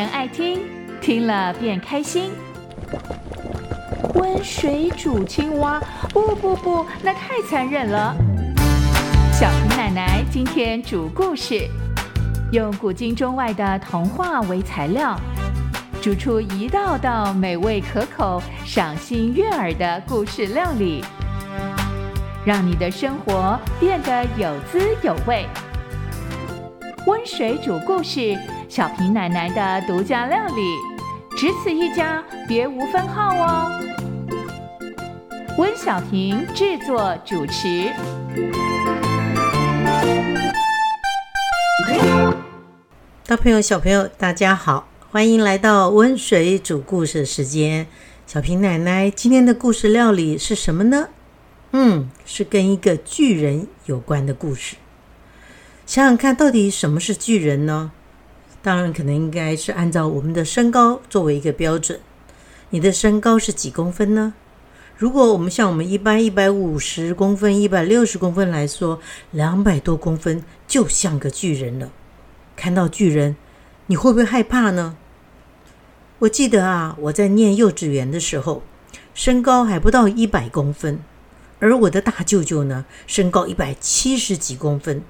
人爱听，听了便开心。温水煮青蛙，不不不，那太残忍了。小平奶奶今天煮故事，用古今中外的童话为材料，煮出一道道美味可口、赏心悦耳的故事料理，让你的生活变得有滋有味。温水煮故事，小平奶奶的独家料理，只此一家，别无分号哦。温小平制作主持。大朋友、小朋友，大家好，欢迎来到温水煮故事时间。小平奶奶今天的故事料理是什么呢？嗯，是跟一个巨人有关的故事。想想看，到底什么是巨人呢？当然，可能应该是按照我们的身高作为一个标准。你的身高是几公分呢？如果我们像我们一般一百五十公分、一百六十公分来说，两百多公分就像个巨人了。看到巨人，你会不会害怕呢？我记得啊，我在念幼稚园的时候，身高还不到一百公分，而我的大舅舅呢，身高一百七十几公分。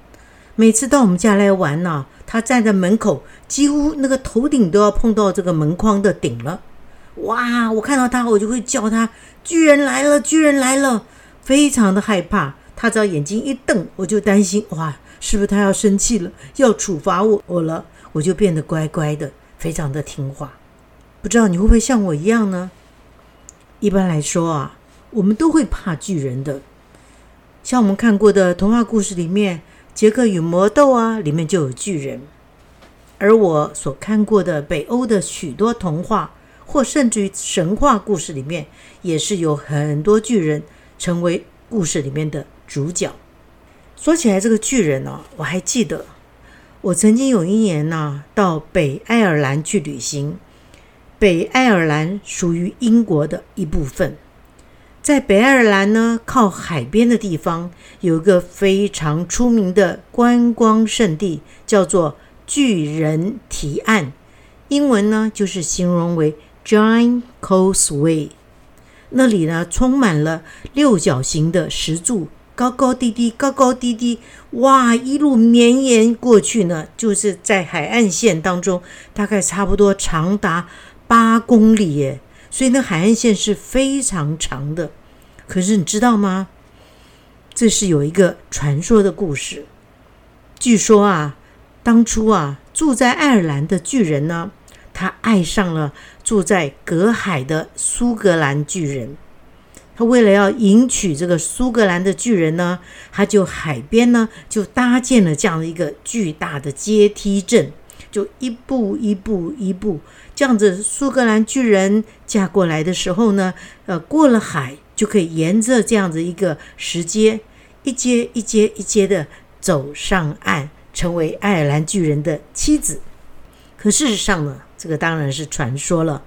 每次到我们家来玩呢，他站在门口，几乎那个头顶都要碰到这个门框的顶了。哇！我看到他，我就会叫他“巨人来了，巨人来了”，非常的害怕。他只要眼睛一瞪，我就担心哇，是不是他要生气了，要处罚我我了？我就变得乖乖的，非常的听话。不知道你会不会像我一样呢？一般来说啊，我们都会怕巨人的。像我们看过的童话故事里面。杰克与魔豆啊，里面就有巨人。而我所看过的北欧的许多童话，或甚至于神话故事里面，也是有很多巨人成为故事里面的主角。说起来，这个巨人呢，我还记得，我曾经有一年呢，到北爱尔兰去旅行。北爱尔兰属于英国的一部分。在北爱尔兰呢，靠海边的地方，有一个非常出名的观光胜地，叫做巨人提案。英文呢，就是形容为 Giant Causeway。那里呢，充满了六角形的石柱，高高低低，高高低低，哇，一路绵延过去呢，就是在海岸线当中，大概差不多长达八公里耶。所以那海岸线是非常长的，可是你知道吗？这是有一个传说的故事。据说啊，当初啊，住在爱尔兰的巨人呢，他爱上了住在隔海的苏格兰巨人。他为了要迎娶这个苏格兰的巨人呢，他就海边呢就搭建了这样的一个巨大的阶梯阵。就一步一步一步这样子，苏格兰巨人嫁过来的时候呢，呃，过了海就可以沿着这样子一个石阶，一阶一阶一阶的走上岸，成为爱尔兰巨人的妻子。可事实上呢，这个当然是传说了。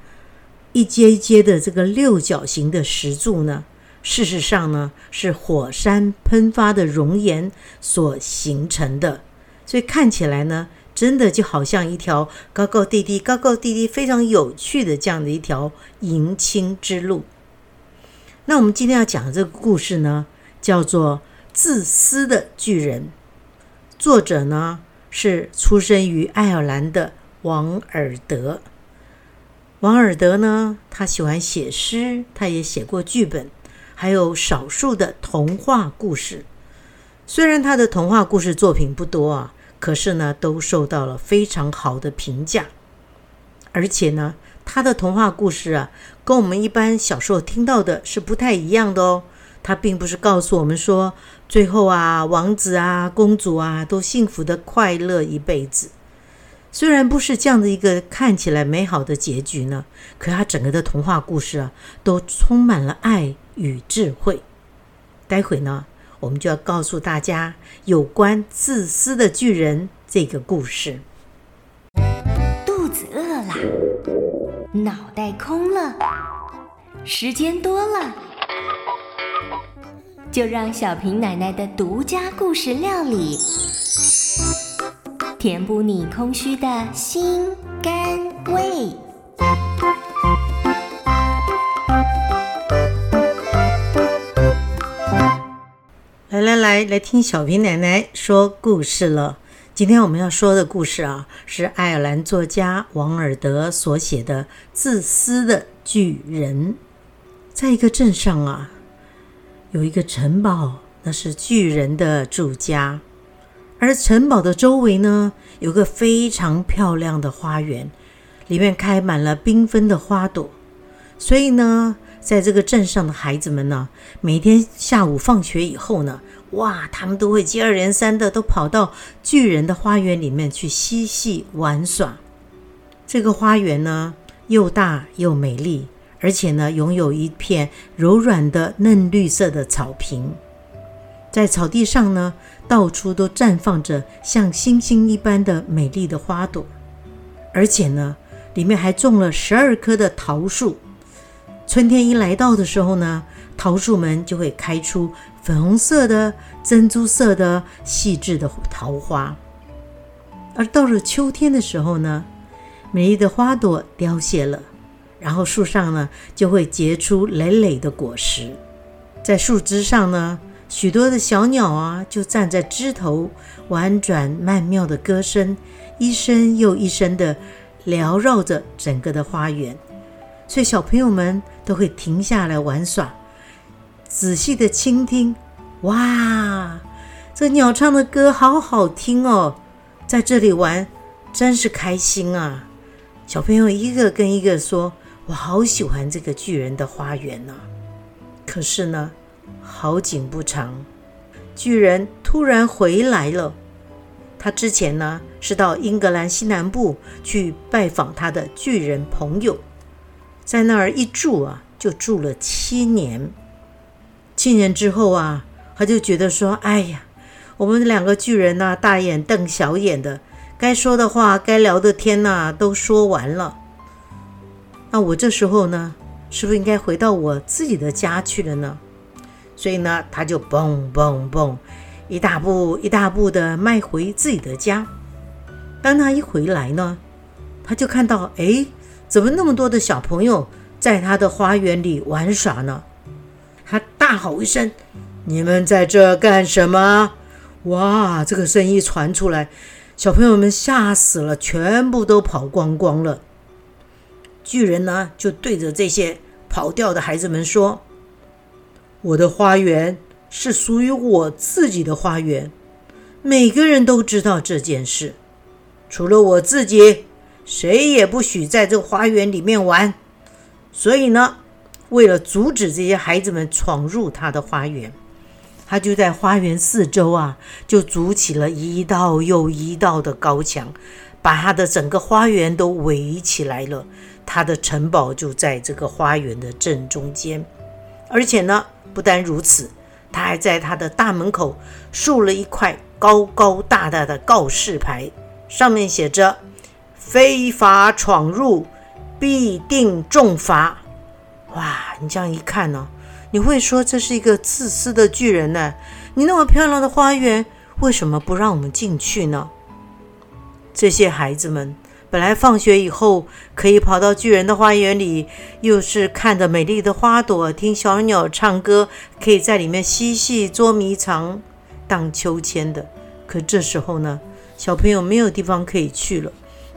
一阶一阶的这个六角形的石柱呢，事实上呢是火山喷发的熔岩所形成的，所以看起来呢。真的就好像一条高高低低、高高低低、非常有趣的这样的一条迎亲之路。那我们今天要讲的这个故事呢，叫做《自私的巨人》。作者呢是出生于爱尔兰的王尔德。王尔德呢，他喜欢写诗，他也写过剧本，还有少数的童话故事。虽然他的童话故事作品不多啊。可是呢，都受到了非常好的评价，而且呢，他的童话故事啊，跟我们一般小时候听到的是不太一样的哦。他并不是告诉我们说，最后啊，王子啊、公主啊都幸福的快乐一辈子。虽然不是这样的一个看起来美好的结局呢，可他整个的童话故事啊，都充满了爱与智慧。待会呢。我们就要告诉大家有关自私的巨人这个故事。肚子饿了，脑袋空了，时间多了，就让小平奶奶的独家故事料理，填补你空虚的心肝胃。来来来，来听小平奶奶说故事了。今天我们要说的故事啊，是爱尔兰作家王尔德所写的《自私的巨人》。在一个镇上啊，有一个城堡，那是巨人的住家。而城堡的周围呢，有个非常漂亮的花园，里面开满了缤纷的花朵。所以呢，在这个镇上的孩子们呢，每天下午放学以后呢，哇，他们都会接二连三的都跑到巨人的花园里面去嬉戏玩耍。这个花园呢，又大又美丽。而且呢，拥有一片柔软的嫩绿色的草坪，在草地上呢，到处都绽放着像星星一般的美丽的花朵，而且呢，里面还种了十二棵的桃树。春天一来到的时候呢，桃树们就会开出粉红色的、珍珠色的细致的桃花。而到了秋天的时候呢，美丽的花朵凋谢了。然后树上呢就会结出累累的果实，在树枝上呢，许多的小鸟啊就站在枝头，婉转曼妙的歌声，一声又一声的缭绕着整个的花园，所以小朋友们都会停下来玩耍，仔细的倾听。哇，这鸟唱的歌好好听哦，在这里玩真是开心啊！小朋友一个跟一个说。我好喜欢这个巨人的花园呢，可是呢，好景不长，巨人突然回来了。他之前呢是到英格兰西南部去拜访他的巨人朋友，在那儿一住啊，就住了七年。七年之后啊，他就觉得说：“哎呀，我们两个巨人呐，大眼瞪小眼的，该说的话、该聊的天呐，都说完了。”那我这时候呢，是不是应该回到我自己的家去了呢？所以呢，他就蹦蹦蹦，一大步一大步的迈回自己的家。当他一回来呢，他就看到，哎，怎么那么多的小朋友在他的花园里玩耍呢？他大吼一声：“你们在这干什么？”哇，这个声音传出来，小朋友们吓死了，全部都跑光光了。巨人呢，就对着这些跑掉的孩子们说：“我的花园是属于我自己的花园，每个人都知道这件事，除了我自己，谁也不许在这个花园里面玩。所以呢，为了阻止这些孩子们闯入他的花园，他就在花园四周啊，就筑起了一道又一道的高墙，把他的整个花园都围起来了。”他的城堡就在这个花园的正中间，而且呢，不单如此，他还在他的大门口竖了一块高高大大的告示牌，上面写着“非法闯入，必定重罚”。哇，你这样一看呢，你会说这是一个自私的巨人呢？你那么漂亮的花园，为什么不让我们进去呢？这些孩子们。本来放学以后可以跑到巨人的花园里，又是看着美丽的花朵，听小鸟唱歌，可以在里面嬉戏、捉迷藏、荡秋千的。可这时候呢，小朋友没有地方可以去了，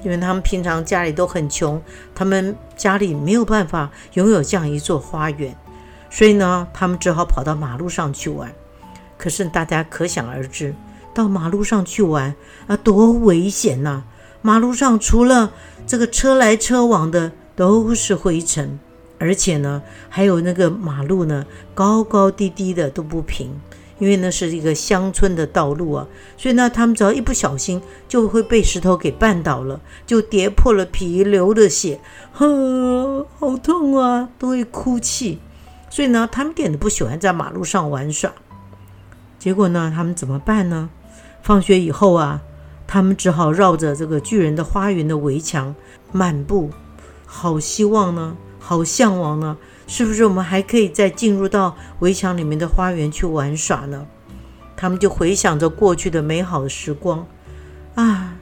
因为他们平常家里都很穷，他们家里没有办法拥有这样一座花园，所以呢，他们只好跑到马路上去玩。可是大家可想而知，到马路上去玩啊，多危险呐！马路上除了这个车来车往的都是灰尘，而且呢，还有那个马路呢高高低低的都不平，因为那是一个乡村的道路啊，所以呢，他们只要一不小心就会被石头给绊倒了，就跌破了皮，流了血，呵，好痛啊，都会哭泣。所以呢，他们一点都不喜欢在马路上玩耍。结果呢，他们怎么办呢？放学以后啊。他们只好绕着这个巨人的花园的围墙漫步，好希望呢，好向往呢，是不是我们还可以再进入到围墙里面的花园去玩耍呢？他们就回想着过去的美好的时光，啊，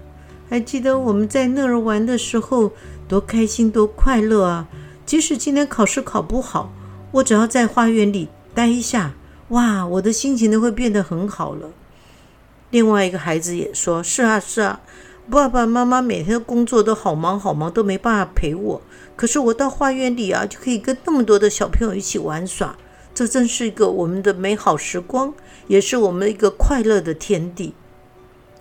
还记得我们在那儿玩的时候，多开心，多快乐啊！即使今天考试考不好，我只要在花园里待一下，哇，我的心情都会变得很好了。另外一个孩子也说：“是啊，是啊，爸爸妈妈每天的工作都好忙好忙，都没办法陪我。可是我到花园里啊，就可以跟那么多的小朋友一起玩耍，这真是一个我们的美好时光，也是我们一个快乐的天地。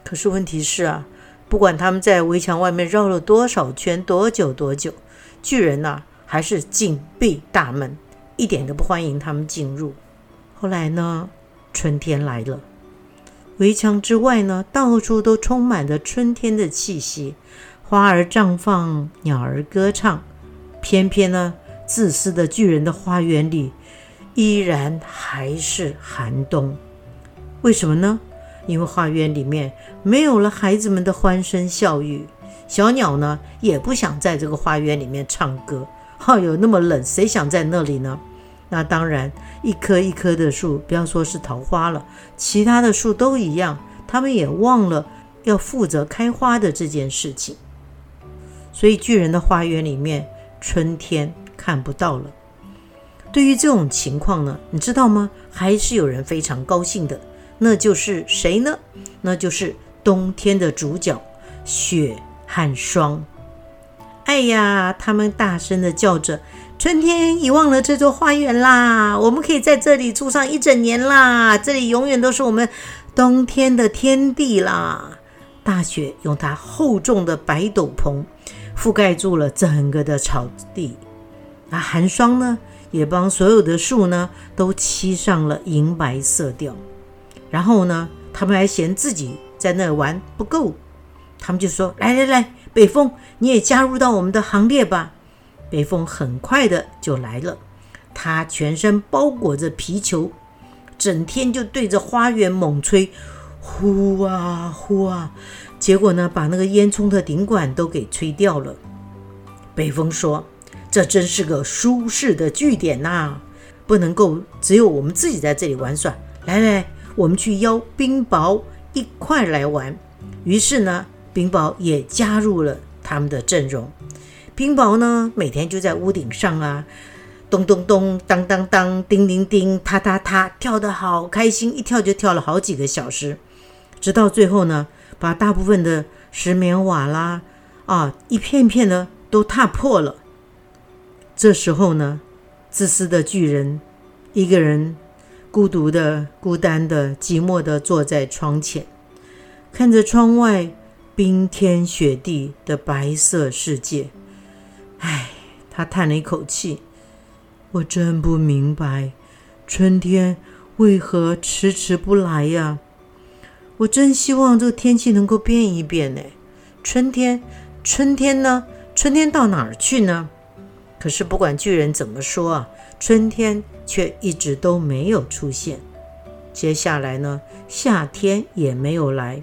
可是问题是啊，不管他们在围墙外面绕了多少圈，多久多久，巨人呐，还是紧闭大门，一点都不欢迎他们进入。后来呢，春天来了。”围墙之外呢，到处都充满着春天的气息，花儿绽放，鸟儿歌唱。偏偏呢，自私的巨人的花园里依然还是寒冬。为什么呢？因为花园里面没有了孩子们的欢声笑语，小鸟呢也不想在这个花园里面唱歌。哈，有那么冷，谁想在那里呢？那当然，一棵一棵的树，不要说是桃花了，其他的树都一样，他们也忘了要负责开花的这件事情。所以巨人的花园里面，春天看不到了。对于这种情况呢，你知道吗？还是有人非常高兴的，那就是谁呢？那就是冬天的主角——雪和霜。哎呀，他们大声的叫着。春天遗忘了这座花园啦，我们可以在这里住上一整年啦，这里永远都是我们冬天的天地啦。大雪用它厚重的白斗篷覆盖住了整个的草地，那寒霜呢，也帮所有的树呢都漆上了银白色调。然后呢，他们还嫌自己在那玩不够，他们就说：“来来来，北风，你也加入到我们的行列吧。”北风很快的就来了，它全身包裹着皮球，整天就对着花园猛吹，呼啊呼啊，结果呢，把那个烟囱的顶管都给吹掉了。北风说：“这真是个舒适的据点呐，不能够只有我们自己在这里玩耍。来来来，我们去邀冰雹一块来玩。”于是呢，冰雹也加入了他们的阵容。冰雹呢，每天就在屋顶上啊，咚咚咚，当当当，叮叮叮，踏踏踏，跳得好开心，一跳就跳了好几个小时，直到最后呢，把大部分的石棉瓦啦，啊，一片片的都踏破了。这时候呢，自私的巨人一个人孤独的、孤单的、寂寞的坐在窗前，看着窗外冰天雪地的白色世界。唉，他叹了一口气。我真不明白，春天为何迟迟不来呀？我真希望这个天气能够变一变呢。春天，春天呢？春天到哪儿去呢？可是不管巨人怎么说啊，春天却一直都没有出现。接下来呢，夏天也没有来，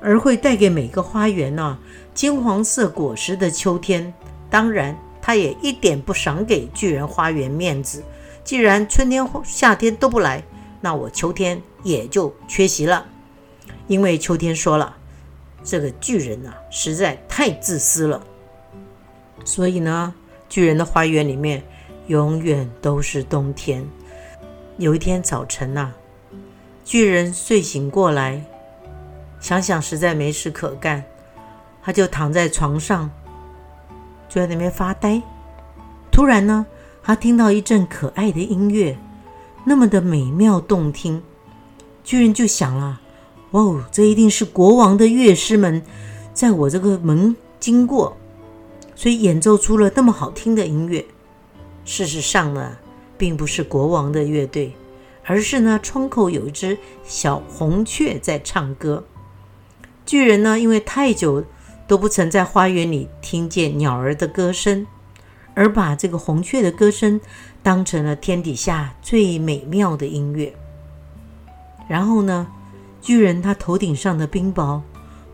而会带给每个花园呢金黄色果实的秋天。当然，他也一点不赏给巨人花园面子。既然春天、夏天都不来，那我秋天也就缺席了。因为秋天说了，这个巨人啊，实在太自私了。所以呢，巨人的花园里面永远都是冬天。有一天早晨呐，巨人睡醒过来，想想实在没事可干，他就躺在床上。就在那边发呆，突然呢，他听到一阵可爱的音乐，那么的美妙动听。巨人就想了：“哇哦，这一定是国王的乐师们在我这个门经过，所以演奏出了那么好听的音乐。”事实上呢，并不是国王的乐队，而是呢，窗口有一只小红雀在唱歌。巨人呢，因为太久。都不曾在花园里听见鸟儿的歌声，而把这个红雀的歌声当成了天底下最美妙的音乐。然后呢，巨人他头顶上的冰雹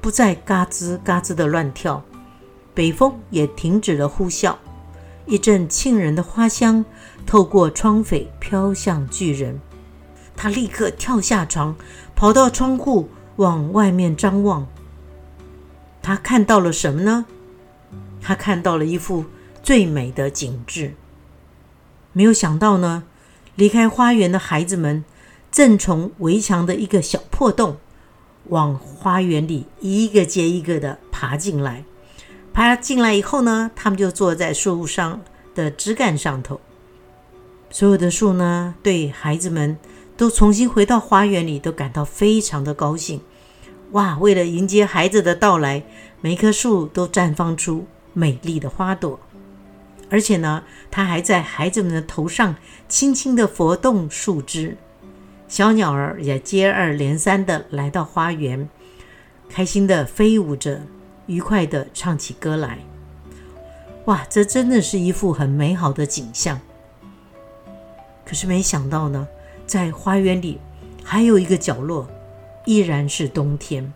不再嘎吱嘎吱的乱跳，北风也停止了呼啸，一阵沁人的花香透过窗扉飘向巨人。他立刻跳下床，跑到窗户往外面张望。他看到了什么呢？他看到了一幅最美的景致。没有想到呢，离开花园的孩子们正从围墙的一个小破洞往花园里一个接一个的爬进来。爬进来以后呢，他们就坐在树上的枝干上头。所有的树呢，对孩子们都重新回到花园里，都感到非常的高兴。哇！为了迎接孩子的到来，每棵树都绽放出美丽的花朵，而且呢，它还在孩子们的头上轻轻地拂动树枝。小鸟儿也接二连三地来到花园，开心地飞舞着，愉快地唱起歌来。哇！这真的是一幅很美好的景象。可是没想到呢，在花园里还有一个角落，依然是冬天。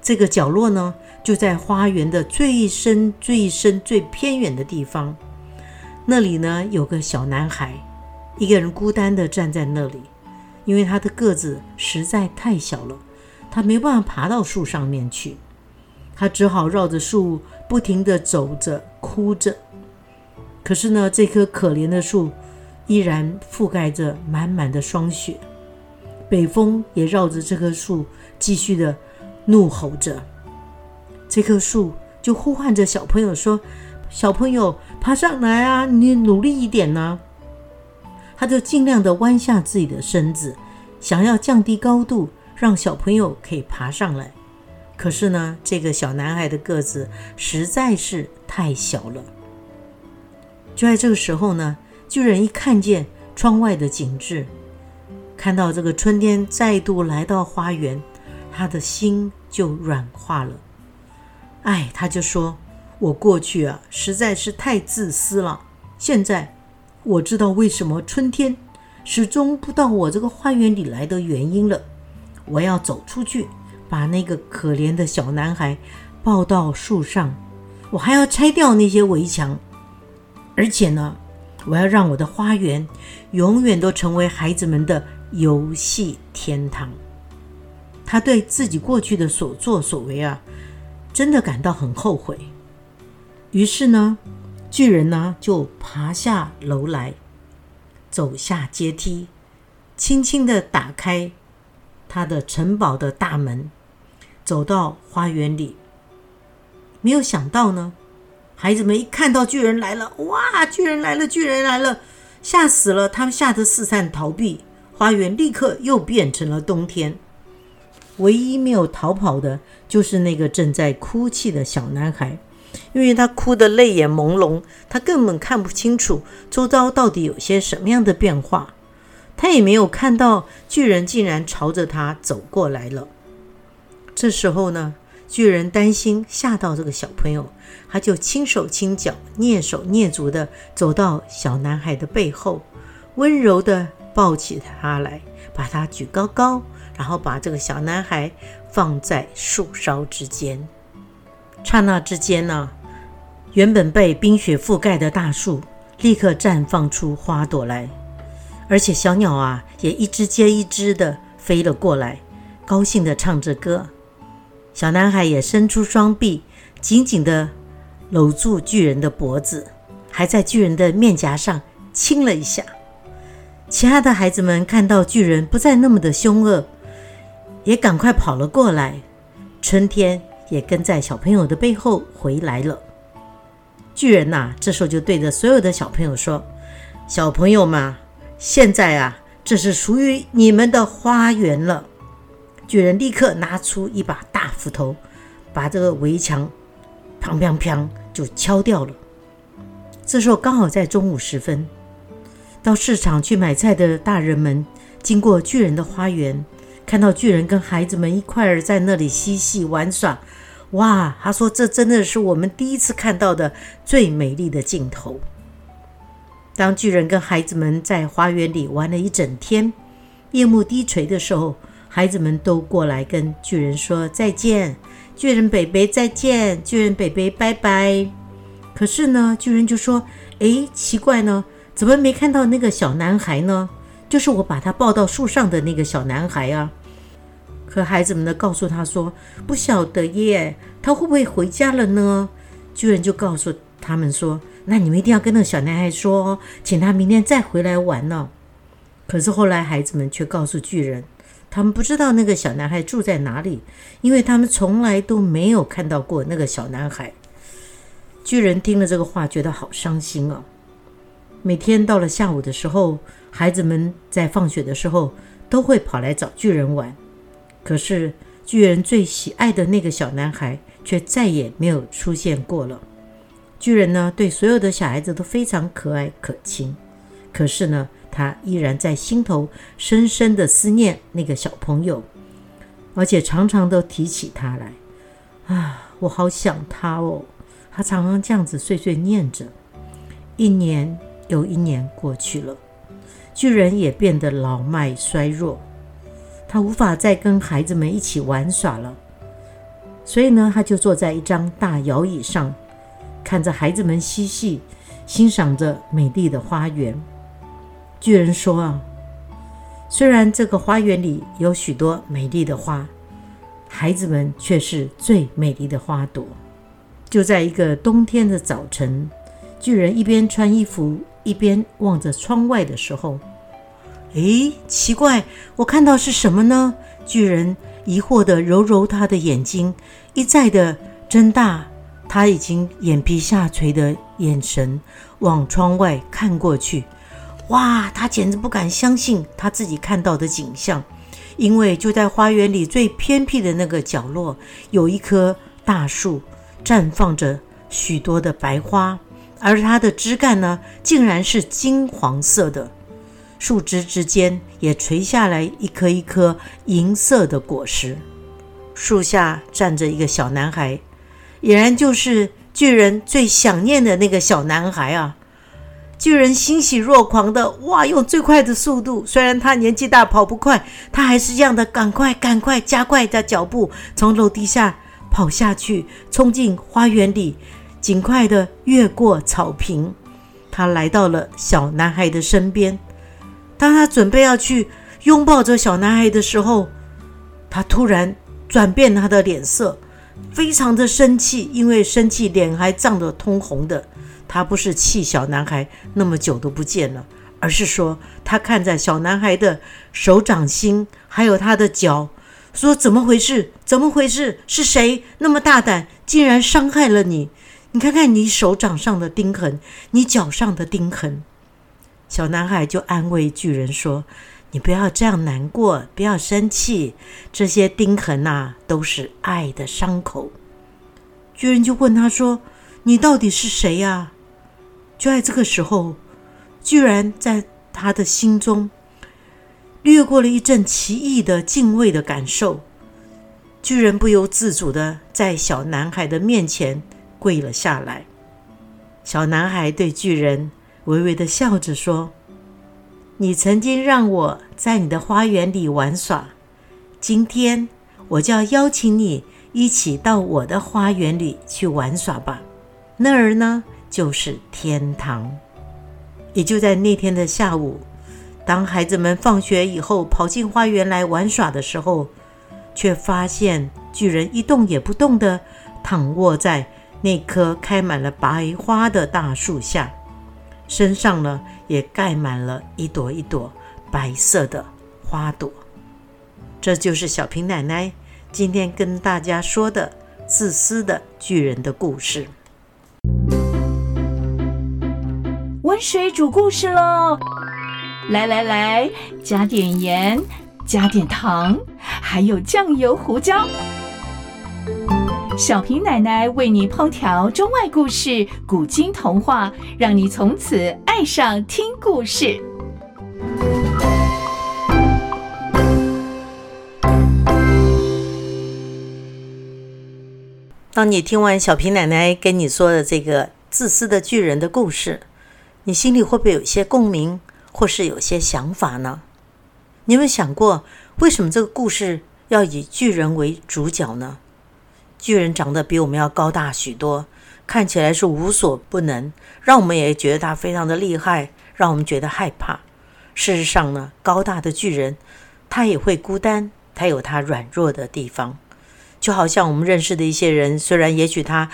这个角落呢，就在花园的最深、最深、最偏远的地方。那里呢，有个小男孩，一个人孤单地站在那里，因为他的个子实在太小了，他没办法爬到树上面去，他只好绕着树不停地走着，哭着。可是呢，这棵可怜的树。依然覆盖着满满的霜雪，北风也绕着这棵树继续的怒吼着。这棵树就呼唤着小朋友说：“小朋友，爬上来啊！你努力一点呢。”他就尽量的弯下自己的身子，想要降低高度，让小朋友可以爬上来。可是呢，这个小男孩的个子实在是太小了。就在这个时候呢。巨人一看见窗外的景致，看到这个春天再度来到花园，他的心就软化了。哎，他就说：“我过去啊，实在是太自私了。现在我知道为什么春天始终不到我这个花园里来的原因了。我要走出去，把那个可怜的小男孩抱到树上。我还要拆掉那些围墙，而且呢。”我要让我的花园永远都成为孩子们的游戏天堂。他对自己过去的所作所为啊，真的感到很后悔。于是呢，巨人呢就爬下楼来，走下阶梯，轻轻的打开他的城堡的大门，走到花园里。没有想到呢。孩子们一看到巨人来了，哇！巨人来了，巨人来了，吓死了！他们吓得四散逃避，花园立刻又变成了冬天。唯一没有逃跑的，就是那个正在哭泣的小男孩，因为他哭得泪眼朦胧，他根本看不清楚周遭到底有些什么样的变化。他也没有看到巨人竟然朝着他走过来了。这时候呢？巨人担心吓到这个小朋友，他就轻手轻脚、蹑手蹑足地走到小男孩的背后，温柔地抱起他来，把他举高高，然后把这个小男孩放在树梢之间。刹那之间呢，原本被冰雪覆盖的大树立刻绽放出花朵来，而且小鸟啊也一只接一只地飞了过来，高兴地唱着歌。小男孩也伸出双臂，紧紧地搂住巨人的脖子，还在巨人的面颊上亲了一下。其他的孩子们看到巨人不再那么的凶恶，也赶快跑了过来。春天也跟在小朋友的背后回来了。巨人呐，这时候就对着所有的小朋友说：“小朋友们，现在啊，这是属于你们的花园了。”巨人立刻拿出一把大斧头，把这个围墙砰砰砰就敲掉了。这时候刚好在中午时分，到市场去买菜的大人们经过巨人的花园，看到巨人跟孩子们一块儿在那里嬉戏玩耍。哇，他说这真的是我们第一次看到的最美丽的镜头。当巨人跟孩子们在花园里玩了一整天，夜幕低垂的时候。孩子们都过来跟巨人说再见，巨人北北再见，巨人北北拜拜。可是呢，巨人就说：“哎，奇怪呢，怎么没看到那个小男孩呢？就是我把他抱到树上的那个小男孩啊。”可孩子们呢，告诉他说：“不晓得耶，他会不会回家了呢？”巨人就告诉他们说：“那你们一定要跟那个小男孩说，请他明天再回来玩呢。”可是后来孩子们却告诉巨人，他们不知道那个小男孩住在哪里，因为他们从来都没有看到过那个小男孩。巨人听了这个话，觉得好伤心哦。每天到了下午的时候，孩子们在放学的时候都会跑来找巨人玩，可是巨人最喜爱的那个小男孩却再也没有出现过了。巨人呢，对所有的小孩子都非常可爱可亲，可是呢，他依然在心头深深的思念那个小朋友，而且常常都提起他来。啊，我好想他哦！他常常这样子碎碎念着。一年又一年过去了，巨人也变得老迈衰弱，他无法再跟孩子们一起玩耍了。所以呢，他就坐在一张大摇椅上，看着孩子们嬉戏，欣赏着美丽的花园。巨人说：“啊，虽然这个花园里有许多美丽的花，孩子们却是最美丽的花朵。”就在一个冬天的早晨，巨人一边穿衣服一边望着窗外的时候，诶，奇怪，我看到是什么呢？巨人疑惑地揉揉他的眼睛，一再地睁大他已经眼皮下垂的眼神，往窗外看过去。哇，他简直不敢相信他自己看到的景象，因为就在花园里最偏僻的那个角落，有一棵大树。绽放着许多的白花，而它的枝干呢，竟然是金黄色的。树枝之间也垂下来一颗一颗银色的果实。树下站着一个小男孩，俨然就是巨人最想念的那个小男孩啊！巨人欣喜若狂的哇，用最快的速度，虽然他年纪大跑不快，他还是这样的赶快赶快加快着脚步，从楼梯下。跑下去，冲进花园里，尽快的越过草坪。他来到了小男孩的身边。当他准备要去拥抱着小男孩的时候，他突然转变他的脸色，非常的生气，因为生气脸还涨得通红的。他不是气小男孩那么久都不见了，而是说他看在小男孩的手掌心，还有他的脚。说怎么回事？怎么回事？是谁那么大胆，竟然伤害了你？你看看你手掌上的钉痕，你脚上的钉痕。小男孩就安慰巨人说：“你不要这样难过，不要生气，这些钉痕呐，都是爱的伤口。”巨人就问他说：“你到底是谁呀？”就在这个时候，居然在他的心中。掠过了一阵奇异的敬畏的感受，巨人不由自主的在小男孩的面前跪了下来。小男孩对巨人微微的笑着说：“你曾经让我在你的花园里玩耍，今天我就要邀请你一起到我的花园里去玩耍吧。那儿呢，就是天堂。”也就在那天的下午。当孩子们放学以后跑进花园来玩耍的时候，却发现巨人一动也不动地躺卧在那棵开满了白花的大树下，身上呢也盖满了一朵一朵白色的花朵。这就是小平奶奶今天跟大家说的自私的巨人的故事。温水煮故事喽！来来来，加点盐，加点糖，还有酱油、胡椒。小平奶奶为你烹调中外故事、古今童话，让你从此爱上听故事。当你听完小平奶奶跟你说的这个自私的巨人的故事，你心里会不会有些共鸣？或是有些想法呢？你有没有想过，为什么这个故事要以巨人为主角呢？巨人长得比我们要高大许多，看起来是无所不能，让我们也觉得他非常的厉害，让我们觉得害怕。事实上呢，高大的巨人他也会孤单，他有他软弱的地方。就好像我们认识的一些人，虽然也许他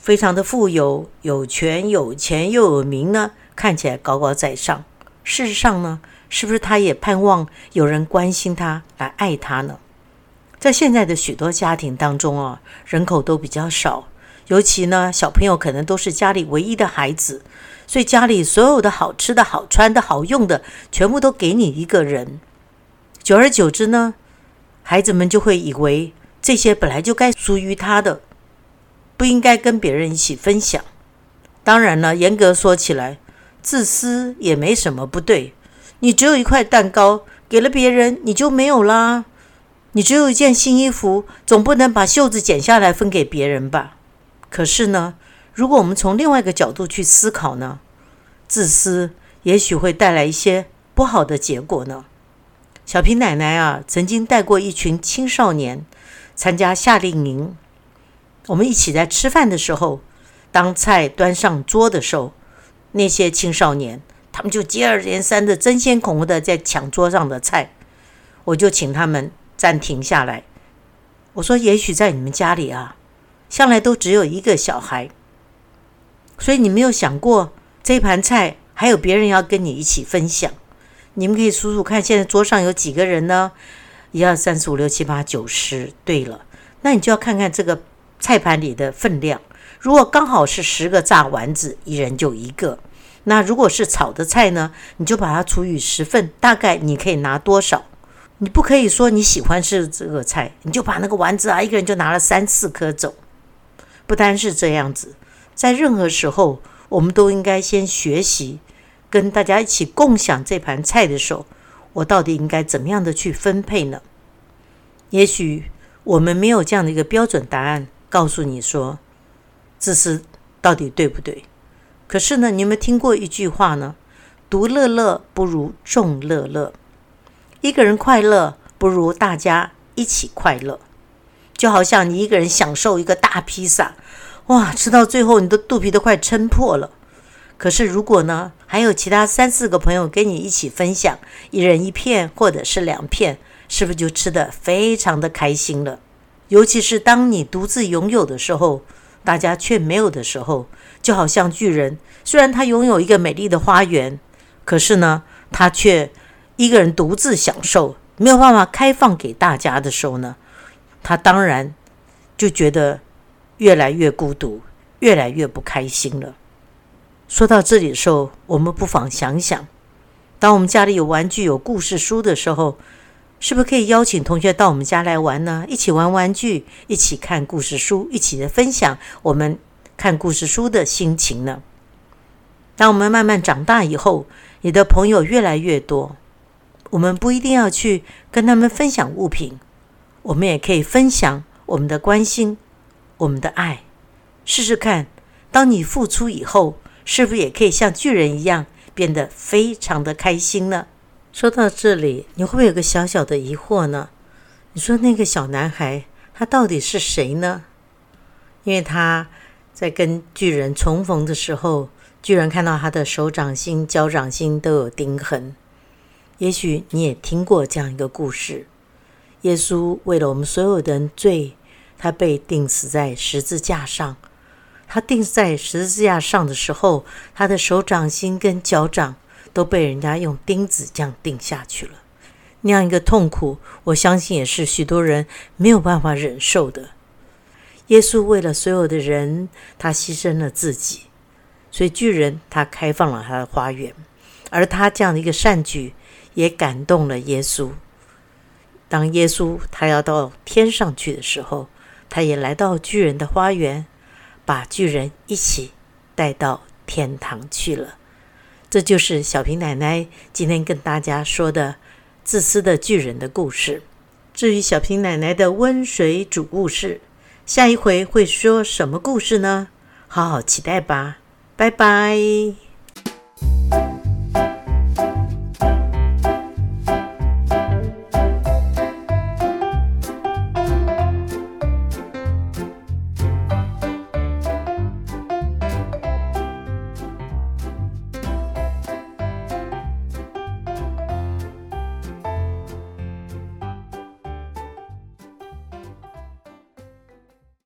非常的富有，有权有钱又有名呢，看起来高高在上。事实上呢，是不是他也盼望有人关心他，来爱他呢？在现在的许多家庭当中啊，人口都比较少，尤其呢，小朋友可能都是家里唯一的孩子，所以家里所有的好吃的好穿的好用的，全部都给你一个人。久而久之呢，孩子们就会以为这些本来就该属于他的。不应该跟别人一起分享。当然了，严格说起来，自私也没什么不对。你只有一块蛋糕，给了别人，你就没有啦。你只有一件新衣服，总不能把袖子剪下来分给别人吧？可是呢，如果我们从另外一个角度去思考呢，自私也许会带来一些不好的结果呢。小平奶奶啊，曾经带过一群青少年参加夏令营。我们一起在吃饭的时候，当菜端上桌的时候，那些青少年他们就接二连三的争先恐后的在抢桌上的菜，我就请他们暂停下来。我说：“也许在你们家里啊，向来都只有一个小孩，所以你没有想过这盘菜还有别人要跟你一起分享。你们可以数数看，现在桌上有几个人呢？一二三四五六七八九十。对了，那你就要看看这个。”菜盘里的分量，如果刚好是十个炸丸子，一人就一个。那如果是炒的菜呢，你就把它除以十份，大概你可以拿多少？你不可以说你喜欢吃这个菜，你就把那个丸子啊，一个人就拿了三四颗走。不单是这样子，在任何时候，我们都应该先学习跟大家一起共享这盘菜的时候，我到底应该怎么样的去分配呢？也许我们没有这样的一个标准答案。告诉你说，自私到底对不对？可是呢，你有没有听过一句话呢？独乐乐不如众乐乐，一个人快乐不如大家一起快乐。就好像你一个人享受一个大披萨，哇，吃到最后你的肚皮都快撑破了。可是如果呢，还有其他三四个朋友跟你一起分享，一人一片或者是两片，是不是就吃得非常的开心了？尤其是当你独自拥有的时候，大家却没有的时候，就好像巨人，虽然他拥有一个美丽的花园，可是呢，他却一个人独自享受，没有办法开放给大家的时候呢，他当然就觉得越来越孤独，越来越不开心了。说到这里的时候，我们不妨想想，当我们家里有玩具、有故事书的时候。是不是可以邀请同学到我们家来玩呢？一起玩玩具，一起看故事书，一起的分享我们看故事书的心情呢？当我们慢慢长大以后，你的朋友越来越多，我们不一定要去跟他们分享物品，我们也可以分享我们的关心、我们的爱。试试看，当你付出以后，是不是也可以像巨人一样变得非常的开心呢？说到这里，你会不会有个小小的疑惑呢？你说那个小男孩他到底是谁呢？因为他在跟巨人重逢的时候，巨人看到他的手掌心、脚掌心都有钉痕。也许你也听过这样一个故事：耶稣为了我们所有的人罪，他被钉死在十字架上。他钉在十字架上的时候，他的手掌心跟脚掌。都被人家用钉子这样钉下去了，那样一个痛苦，我相信也是许多人没有办法忍受的。耶稣为了所有的人，他牺牲了自己，所以巨人他开放了他的花园，而他这样的一个善举也感动了耶稣。当耶稣他要到天上去的时候，他也来到巨人的花园，把巨人一起带到天堂去了。这就是小平奶奶今天跟大家说的自私的巨人的故事。至于小平奶奶的温水煮故事，下一回会说什么故事呢？好好期待吧！拜拜。